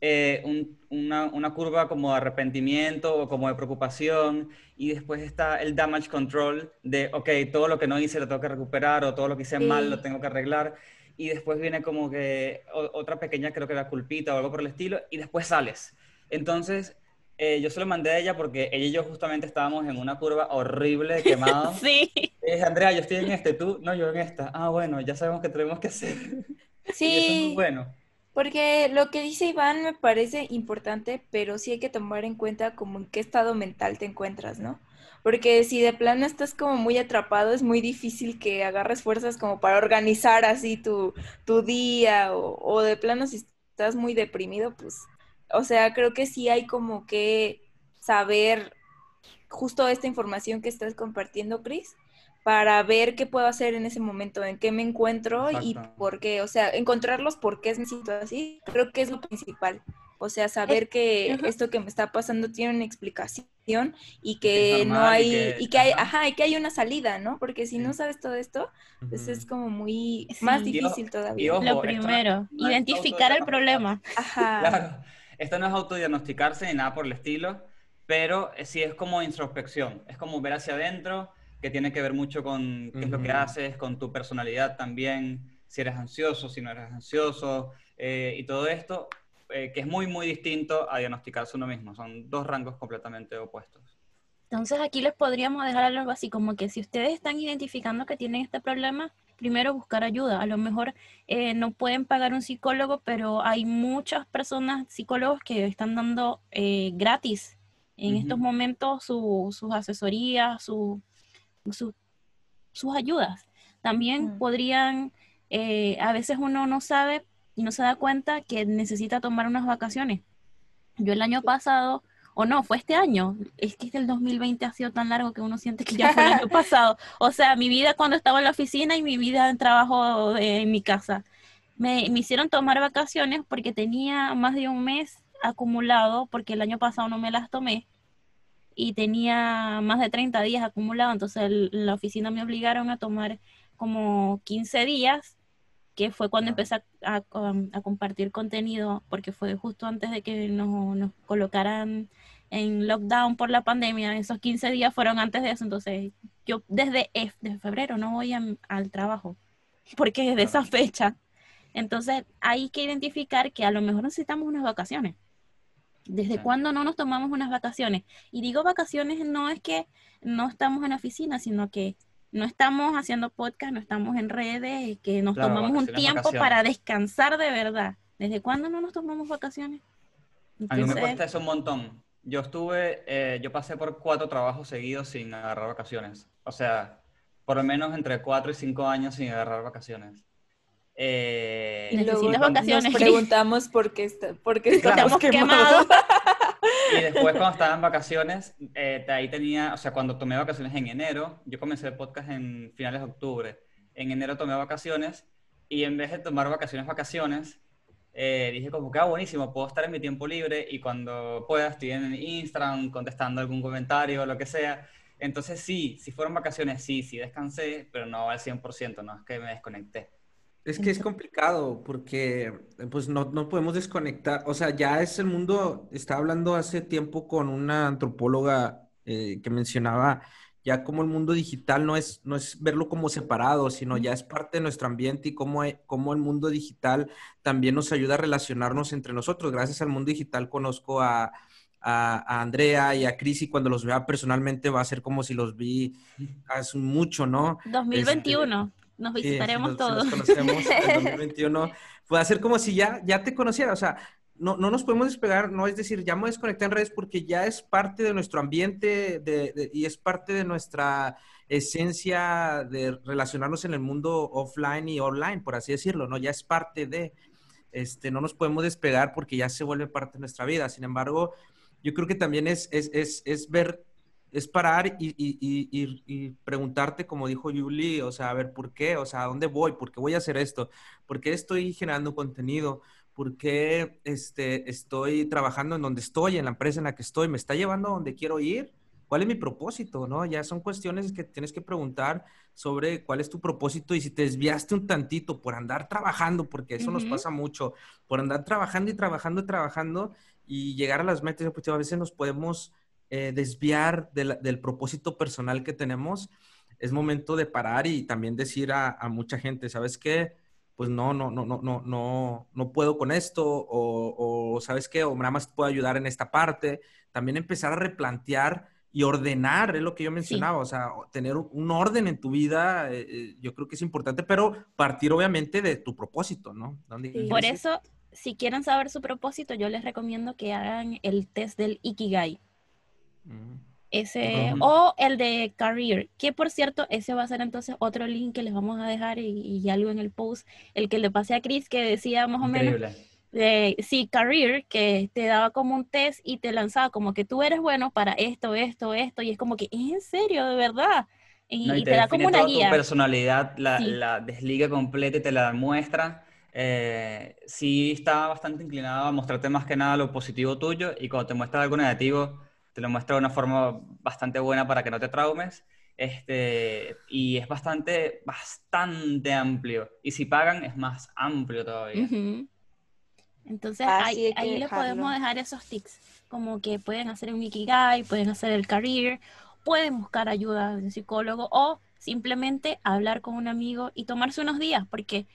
eh, una, una, curva como de arrepentimiento o como de preocupación, y después está el damage control de, ok, todo lo que no hice lo tengo que recuperar, o todo lo que hice mal lo tengo que arreglar, y después viene como que otra pequeña, creo que la culpita o algo por el estilo, y después sales. Entonces, eh, yo se lo mandé a ella porque ella y yo justamente estábamos en una curva horrible de quemado. sí. Es Andrea, yo estoy en este, tú, no, yo en esta. Ah, bueno, ya sabemos qué tenemos que hacer. Sí. bueno. Porque lo que dice Iván me parece importante, pero sí hay que tomar en cuenta como en qué estado mental te encuentras, ¿no? Porque si de plano estás como muy atrapado, es muy difícil que agarres fuerzas como para organizar así tu, tu día o, o de plano si estás muy deprimido, pues o sea, creo que sí hay como que saber justo esta información que estás compartiendo, Chris, para ver qué puedo hacer en ese momento, en qué me encuentro y por qué. O sea, encontrar los por qué me siento así, creo que es lo principal. O sea, saber que esto que me está pasando tiene una explicación y que no hay, y que, hay, ajá, y que hay una salida, ¿no? Porque si no sabes todo esto, pues es como muy más difícil todavía. lo primero, identificar el problema. Ajá. Claro. Esto no es autodiagnosticarse ni nada por el estilo, pero sí es como introspección, es como ver hacia adentro, que tiene que ver mucho con qué es lo que haces, con tu personalidad también, si eres ansioso, si no eres ansioso, eh, y todo esto, eh, que es muy, muy distinto a diagnosticarse uno mismo. Son dos rangos completamente opuestos. Entonces aquí les podríamos dejar algo así como que si ustedes están identificando que tienen este problema, primero buscar ayuda. A lo mejor eh, no pueden pagar un psicólogo, pero hay muchas personas, psicólogos, que están dando eh, gratis en estos momentos sus asesorías, su, sus ayudas. También podrían, eh, a veces uno no sabe y no se da cuenta que necesita tomar unas vacaciones. Yo el año pasado o no, fue este año. Es que el 2020 ha sido tan largo que uno siente que ya fue el año pasado. O sea, mi vida cuando estaba en la oficina y mi vida en trabajo en mi casa. Me, me hicieron tomar vacaciones porque tenía más de un mes acumulado, porque el año pasado no me las tomé y tenía más de 30 días acumulado, entonces en la oficina me obligaron a tomar como 15 días, que fue cuando empecé a, a, compartir contenido, porque fue justo antes de que nos, nos colocaran en lockdown por la pandemia, esos 15 días fueron antes de eso, entonces yo desde, desde febrero no voy al trabajo, porque desde esa fecha. Entonces hay que identificar que a lo mejor necesitamos unas vacaciones. ¿Desde cuándo no nos tomamos unas vacaciones? Y digo vacaciones no es que no estamos en la oficina, sino que no estamos haciendo podcast, no estamos en redes, que nos tomamos un tiempo para descansar de verdad. ¿Desde cuándo no nos tomamos vacaciones? a mí me cuesta eso un montón. Yo estuve, eh, yo pasé por cuatro trabajos seguidos sin agarrar vacaciones. O sea, por lo menos entre cuatro y cinco años sin agarrar vacaciones. Eh, Necesitas vacaciones. Nos preguntamos por qué, está, por qué estamos quemados. Y después cuando estaba en vacaciones, eh, ahí tenía, o sea, cuando tomé vacaciones en enero, yo comencé el podcast en finales de octubre. En enero tomé vacaciones y en vez de tomar vacaciones, vacaciones, eh, dije como que, ah, buenísimo, puedo estar en mi tiempo libre y cuando pueda estoy en Instagram contestando algún comentario o lo que sea. Entonces sí, si fueron vacaciones, sí, sí descansé, pero no al 100%, no es que me desconecté. Es que es complicado porque pues no, no, podemos desconectar, o sea, ya es el mundo, estaba hablando hace tiempo con una antropóloga eh, que mencionaba ya como el mundo digital no es, no es verlo como separado, sino ya es parte de nuestro ambiente y cómo, cómo el mundo digital también nos ayuda a relacionarnos entre nosotros. Gracias al mundo digital conozco a, a, Andrea y a Cris y cuando los vea personalmente va a ser como si los vi hace mucho, ¿no? 2021. Nos visitaremos todos. nos conocemos en 2021. Puede ser como si ya, ya te conociera, o sea, no, no, nos podemos despegar, no es decir, ya me desconecté en redes porque ya es parte de nuestro ambiente y es parte de nuestra esencia de relacionarnos en el mundo offline y online, por así decirlo, ¿no? Ya es parte de, este, no nos podemos despegar porque ya se vuelve parte de nuestra vida. Sin embargo, yo creo que también es, es, es, es ver, es parar y, y, y, preguntarte, como dijo Julie, o sea, a ver, ¿por qué? O sea, ¿a dónde voy? ¿Por qué voy a hacer esto? ¿Por qué estoy generando contenido? ¿Por qué este, estoy trabajando en donde estoy, en la empresa en la que estoy? ¿Me está llevando a donde quiero ir? ¿Cuál es mi propósito? ¿no? Ya son cuestiones que tienes que preguntar sobre cuál es tu propósito y si te desviaste un tantito por andar trabajando, porque eso nos pasa mucho, por andar trabajando y trabajando y trabajando y llegar a las metas, pues a veces nos podemos eh, desviar del propósito personal que tenemos. Es momento de parar y también decir a, a mucha gente, ¿sabes qué? pues no, no, no, no, no, no, no puedo con esto, o, o, sabes qué, o nada más puedo ayudar en esta parte. También empezar a replantear y ordenar, es lo que yo mencionaba, o sea, tener un orden en tu vida, eh, eh, yo creo que es importante, pero partir obviamente de tu propósito, ¿no? Por eso, si quieren saber su propósito, yo les recomiendo que hagan el test del Ikigai. Mm. Ese, o el de Career, que por cierto, ese va a ser entonces otro link que les vamos a dejar y, algo en el post, el que le pasé a Chris que decía más o menos, de, sí, Career, que te daba como un test y te lanzaba como que tú eres bueno para esto, esto, esto, y es como que, ¿es en serio, de verdad? Y, te, da como una guía. Tu personalidad, la, la, desliga completa y te la muestra. Eh, sí está bastante inclinado a mostrarte más que nada lo positivo tuyo y cuando te muestra algo negativo, te lo muestra de una forma bastante buena para que no te traumes. Este, y es bastante, bastante amplio. Y si pagan, es más amplio todavía. Entonces, ahí, ahí les podemos dejar esos tips, como que pueden hacer un Ikigai, pueden hacer el career, pueden buscar ayuda de un psicólogo o simplemente hablar con un amigo y tomarse unos días, porque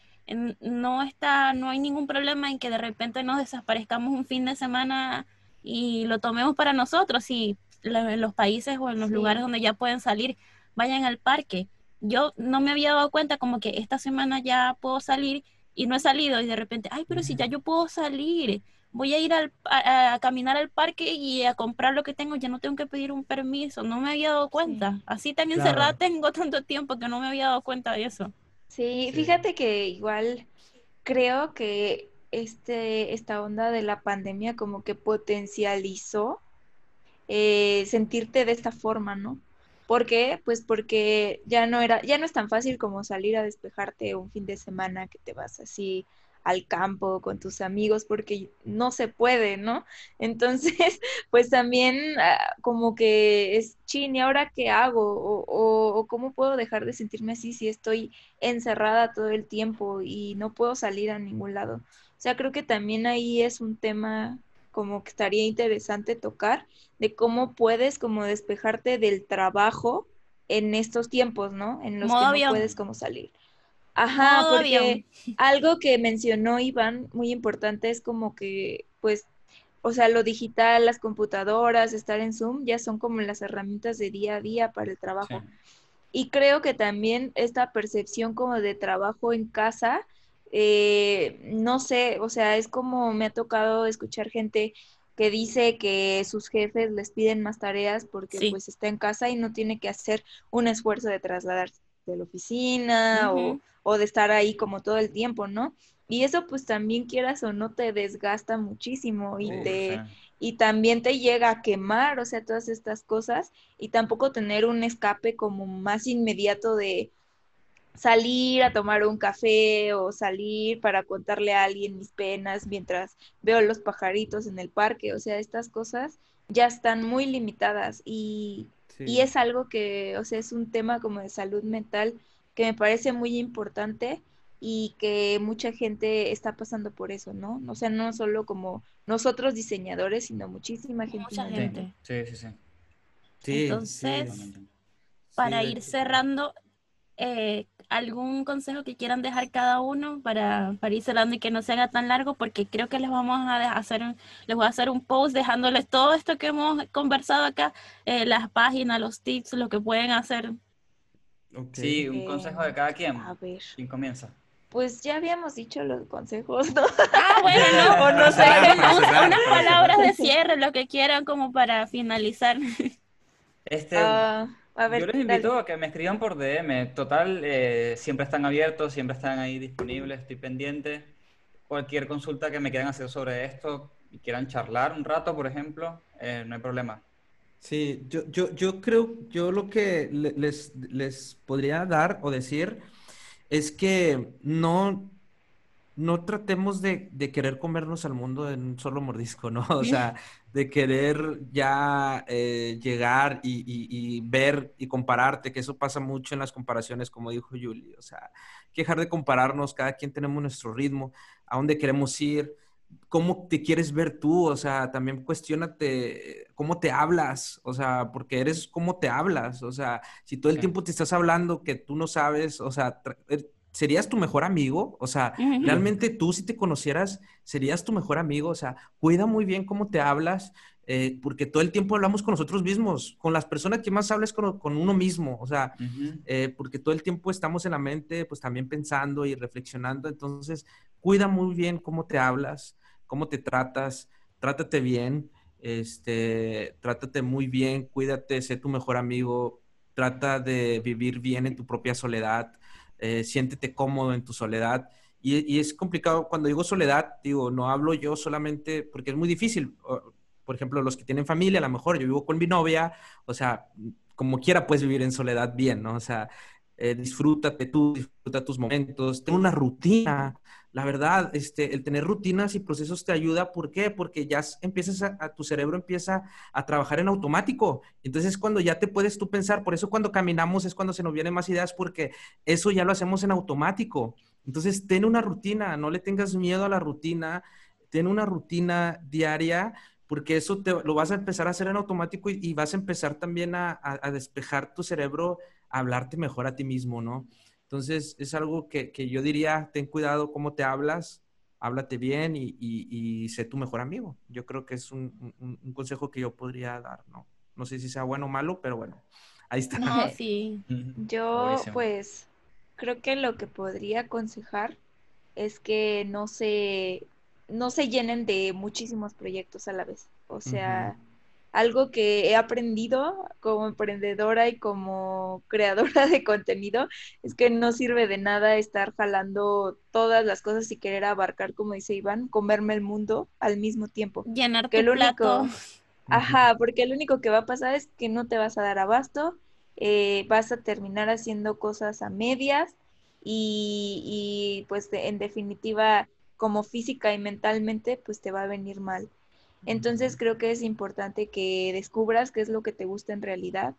no está, no hay ningún problema en que de repente nos desaparezcamos un fin de semana y lo tomemos para nosotros. Si en los países o en los lugares donde ya pueden salir, vayan al parque. Yo no me había dado cuenta como que esta semana ya puedo salir y no he salido y de repente, ay, pero si ya yo puedo salir, voy a ir a, caminar al parque y a comprar lo que tengo, ya no tengo que pedir un permiso, no me había dado cuenta. Así tan encerrada tengo tanto tiempo que no me había dado cuenta de eso. sí, fíjate que igual creo que este, esta onda de la pandemia como que potencializó eh, sentirte de esta forma, ¿no? ¿Por qué? Pues porque ya no era, ya no es tan fácil como salir a despejarte un fin de semana que te vas así al campo con tus amigos porque no se puede, ¿no? Entonces, pues también ah, como que es chin, ¿y ahora qué hago? O, o, cómo puedo dejar de sentirme así si estoy encerrada todo el tiempo y no puedo salir a ningún lado? O sea, creo que también ahí es un tema como que estaría interesante tocar de cómo puedes como despejarte del trabajo en estos tiempos, ¿no? En los que no puedes como salir. Ajá, porque algo que mencionó Iván muy importante es como que, pues, o sea, lo digital, las computadoras, estar en Zoom, ya son como las herramientas de día a día para el trabajo. Y creo que también esta percepción como de trabajo en casa eh, no sé, o sea, es como me ha tocado escuchar gente que dice que sus jefes les piden más tareas porque pues está en casa y no tiene que hacer un esfuerzo de trasladarse de la oficina o, de estar ahí como todo el tiempo, ¿no? Y eso pues también quieras o no te desgasta muchísimo y te y también te llega a quemar, o sea, todas estas cosas y tampoco tener un escape como más inmediato de salir a tomar un café o salir para contarle a alguien mis penas mientras veo los pajaritos en el parque, o sea, estas cosas ya están muy limitadas y, y es algo que, o sea, es un tema como de salud mental que me parece muy importante y que mucha gente está pasando por eso, ¿no? O sea, no solo como nosotros diseñadores, sino muchísima gente. Mucha gente. Sí, sí, sí. Entonces, para ir cerrando, eh, algún consejo que quieran dejar cada uno para, para ir cerrando y que no se haga tan largo, porque creo que les vamos a hacer un, les voy a hacer un post dejándoles todo esto que hemos conversado acá, eh, las páginas, los tips, lo que pueden hacer. Sí, un consejo de cada quien. A ver. ¿Quién comienza? Pues ya habíamos dicho los consejos, ¿no? Ah, bueno, no, o no sé, unas palabras de cierre, lo que quieran como para finalizar. Este, uh, yo les invito a que me escriban por DM. Total, eh, siempre están abiertos, siempre están ahí disponibles, estoy pendiente. Cualquier consulta que me quieran hacer sobre esto y quieran charlar un rato, por ejemplo, eh, no hay problema. Sí, yo, yo, yo creo, yo lo que les, les podría dar o decir es que no, no tratemos de, querer comernos al mundo en un solo mordisco, ¿no? O sea, de querer ya eh, llegar y, ver y compararte, que eso pasa mucho en las comparaciones, como dijo Julie. O sea, dejar de compararnos, cada quien tenemos nuestro ritmo, a dónde queremos ir, cómo te quieres ver tú, o sea, también cuestionate cómo te hablas, o sea, porque eres cómo te hablas, o sea, si todo el tiempo te estás hablando que tú no sabes, o sea, er, ¿serías tu mejor amigo? O sea, realmente tú si te conocieras, ¿serías tu mejor amigo? O sea, cuida muy bien cómo te hablas, eh, porque todo el tiempo hablamos con nosotros mismos, con las personas que más hablas con, con uno mismo, o sea, eh, porque todo el tiempo estamos en la mente, pues también pensando y reflexionando, entonces, cuida muy bien cómo te hablas, cómo te tratas, trátate bien, este, trátate muy bien, cuídate, sé tu mejor amigo, trata de vivir bien en tu propia soledad, eh, siéntete cómodo en tu soledad. Y, es complicado, cuando digo soledad, digo, no hablo yo solamente, porque es muy difícil. Por ejemplo, los que tienen familia, a lo mejor yo vivo con mi novia, o sea, como quiera puedes vivir en soledad bien, ¿no? O sea, eh, disfrútate tú, disfruta tus momentos, ten una rutina, la verdad, este, el tener rutinas y procesos te ayuda. ¿Por qué? Porque ya empiezas a, tu cerebro empieza a trabajar en automático. Entonces, cuando ya te puedes tú pensar, por eso cuando caminamos es cuando se nos vienen más ideas, porque eso ya lo hacemos en automático. Entonces, ten una rutina, no le tengas miedo a la rutina, ten una rutina diaria, porque eso te, lo vas a empezar a hacer en automático y, vas a empezar también a, a despejar tu cerebro, a hablarte mejor a ti mismo, ¿no? Entonces, es algo que, yo diría, ten cuidado cómo te hablas, háblate bien y, sé tu mejor amigo. Yo creo que es un, consejo que yo podría dar, ¿no? No sé si sea bueno o malo, pero bueno, ahí está. No, sí. Yo, pues, creo que lo que podría aconsejar es que no se, no se llenen de muchísimos proyectos a la vez. O sea, algo que he aprendido como emprendedora y como creadora de contenido es que no sirve de nada estar jalando todas las cosas y querer abarcar, como dice Iván, comerme el mundo al mismo tiempo. Llenar tu plato. Ajá, porque lo único que va a pasar es que no te vas a dar abasto, eh, vas a terminar haciendo cosas a medias y, y pues en definitiva como física y mentalmente pues te va a venir mal. Entonces creo que es importante que descubras qué es lo que te gusta en realidad,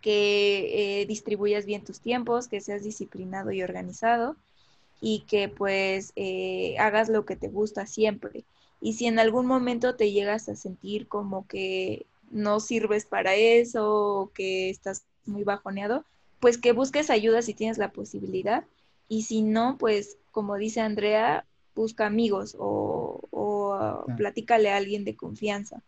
que eh, distribuyas bien tus tiempos, que seas disciplinado y organizado y que pues eh, hagas lo que te gusta siempre. Y si en algún momento te llegas a sentir como que no sirves para eso o que estás muy bajoneado, pues que busques ayuda si tienes la posibilidad. Y si no, pues como dice Andrea, busca amigos o, platícale a alguien de confianza.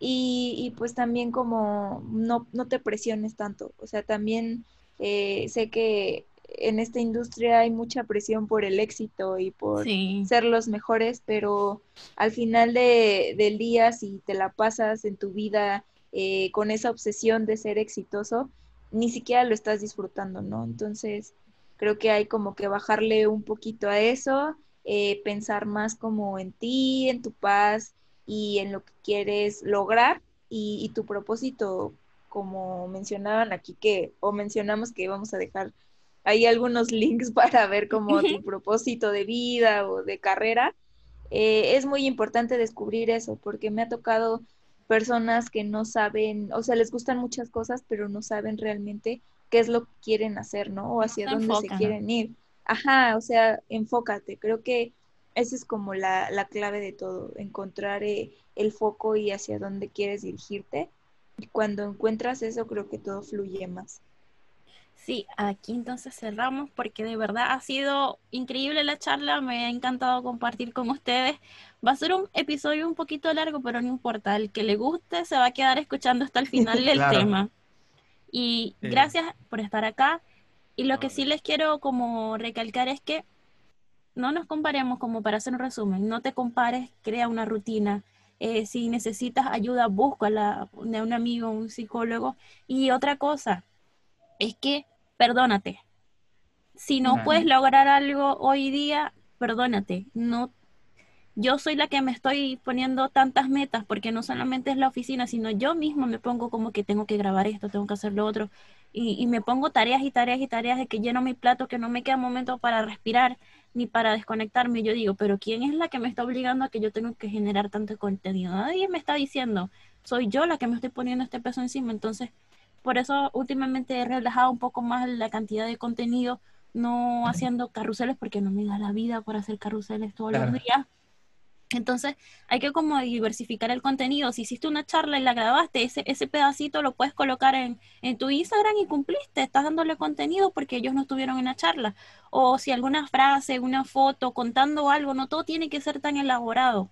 Y, pues también como no, no, te presiones tanto, o sea, también eh, sé que en esta industria hay mucha presión por el éxito y por ser los mejores, pero al final del día, si te la pasas en tu vida eh, con esa obsesión de ser exitoso, ni siquiera lo estás disfrutando, ¿no? Entonces, creo que hay como que bajarle un poquito a eso eh, pensar más como en ti, en tu paz y en lo que quieres lograr y, tu propósito, como mencionaban aquí que, o mencionamos que vamos a dejar ahí algunos links para ver como tu propósito de vida o de carrera. Eh, es muy importante descubrir eso porque me ha tocado personas que no saben, o sea, les gustan muchas cosas, pero no saben realmente qué es lo que quieren hacer, ¿no? O hacia dónde se quieren ir. Ajá, o sea, enfócate. Creo que esa es como la, clave de todo, encontrar eh, el foco y hacia dónde quieres dirigirte. Y cuando encuentras eso, creo que todo fluye más. Sí, aquí entonces cerramos porque de verdad ha sido increíble la charla, me ha encantado compartir con ustedes. Va a ser un episodio un poquito largo, pero no importa, el que le guste se va a quedar escuchando hasta el final del tema. Y gracias por estar acá. Y lo que sí les quiero como recalcar es que no nos comparemos como para hacer un resumen, no te compares, crea una rutina. Eh, si necesitas ayuda, búscala de un amigo, un psicólogo. Y otra cosa es que perdónate. Si no puedes lograr algo hoy día, perdónate. No, yo soy la que me estoy poniendo tantas metas porque no solamente es la oficina, sino yo mismo me pongo como que tengo que grabar esto, tengo que hacer lo otro y, me pongo tareas y tareas y tareas de que lleno mi plato, que no me queda momento para respirar ni para desconectarme. Yo digo, pero ¿quién es la que me está obligando a que yo tengo que generar tanto contenido? Nadie me está diciendo, soy yo la que me estoy poniendo este peso encima. Entonces, por eso últimamente he relajado un poco más la cantidad de contenido, no haciendo carruseles porque no me da la vida por hacer carruseles todos los días entonces hay que como diversificar el contenido. Si hiciste una charla y la grabaste, ese, ese pedacito lo puedes colocar en, en, tu Instagram y cumpliste, estás dándole contenido porque ellos no estuvieron en la charla. O si alguna frase, una foto, contando algo, no todo tiene que ser tan elaborado.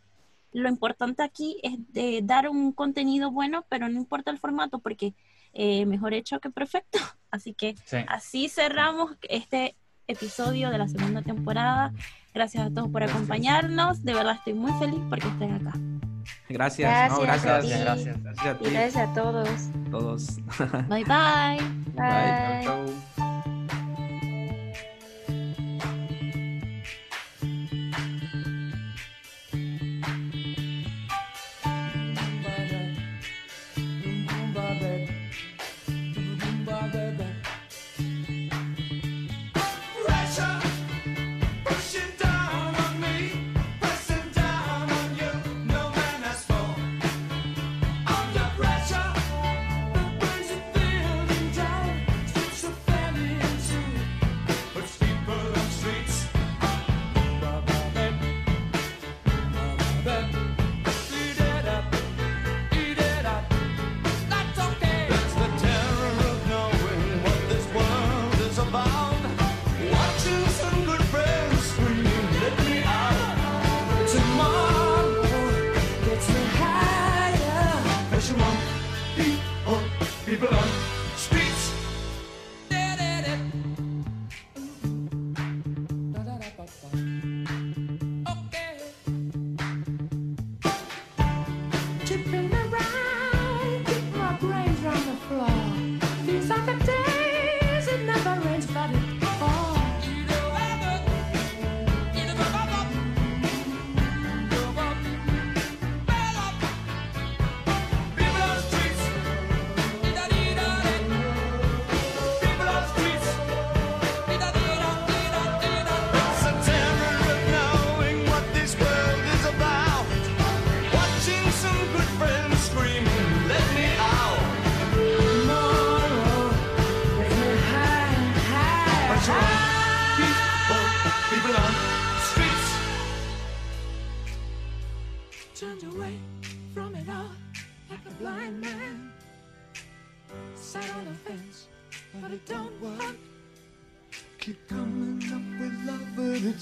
Lo importante aquí es de dar un contenido bueno, pero no importa el formato porque eh, mejor hecho que perfecto. Así que así cerramos este episodio de la segunda temporada. Gracias a todos por acompañarnos. De verdad estoy muy feliz porque estén acá. Gracias, gracias, gracias, gracias, gracias, a ti. Y gracias a todos. Todos. Bye bye. Bye. bye.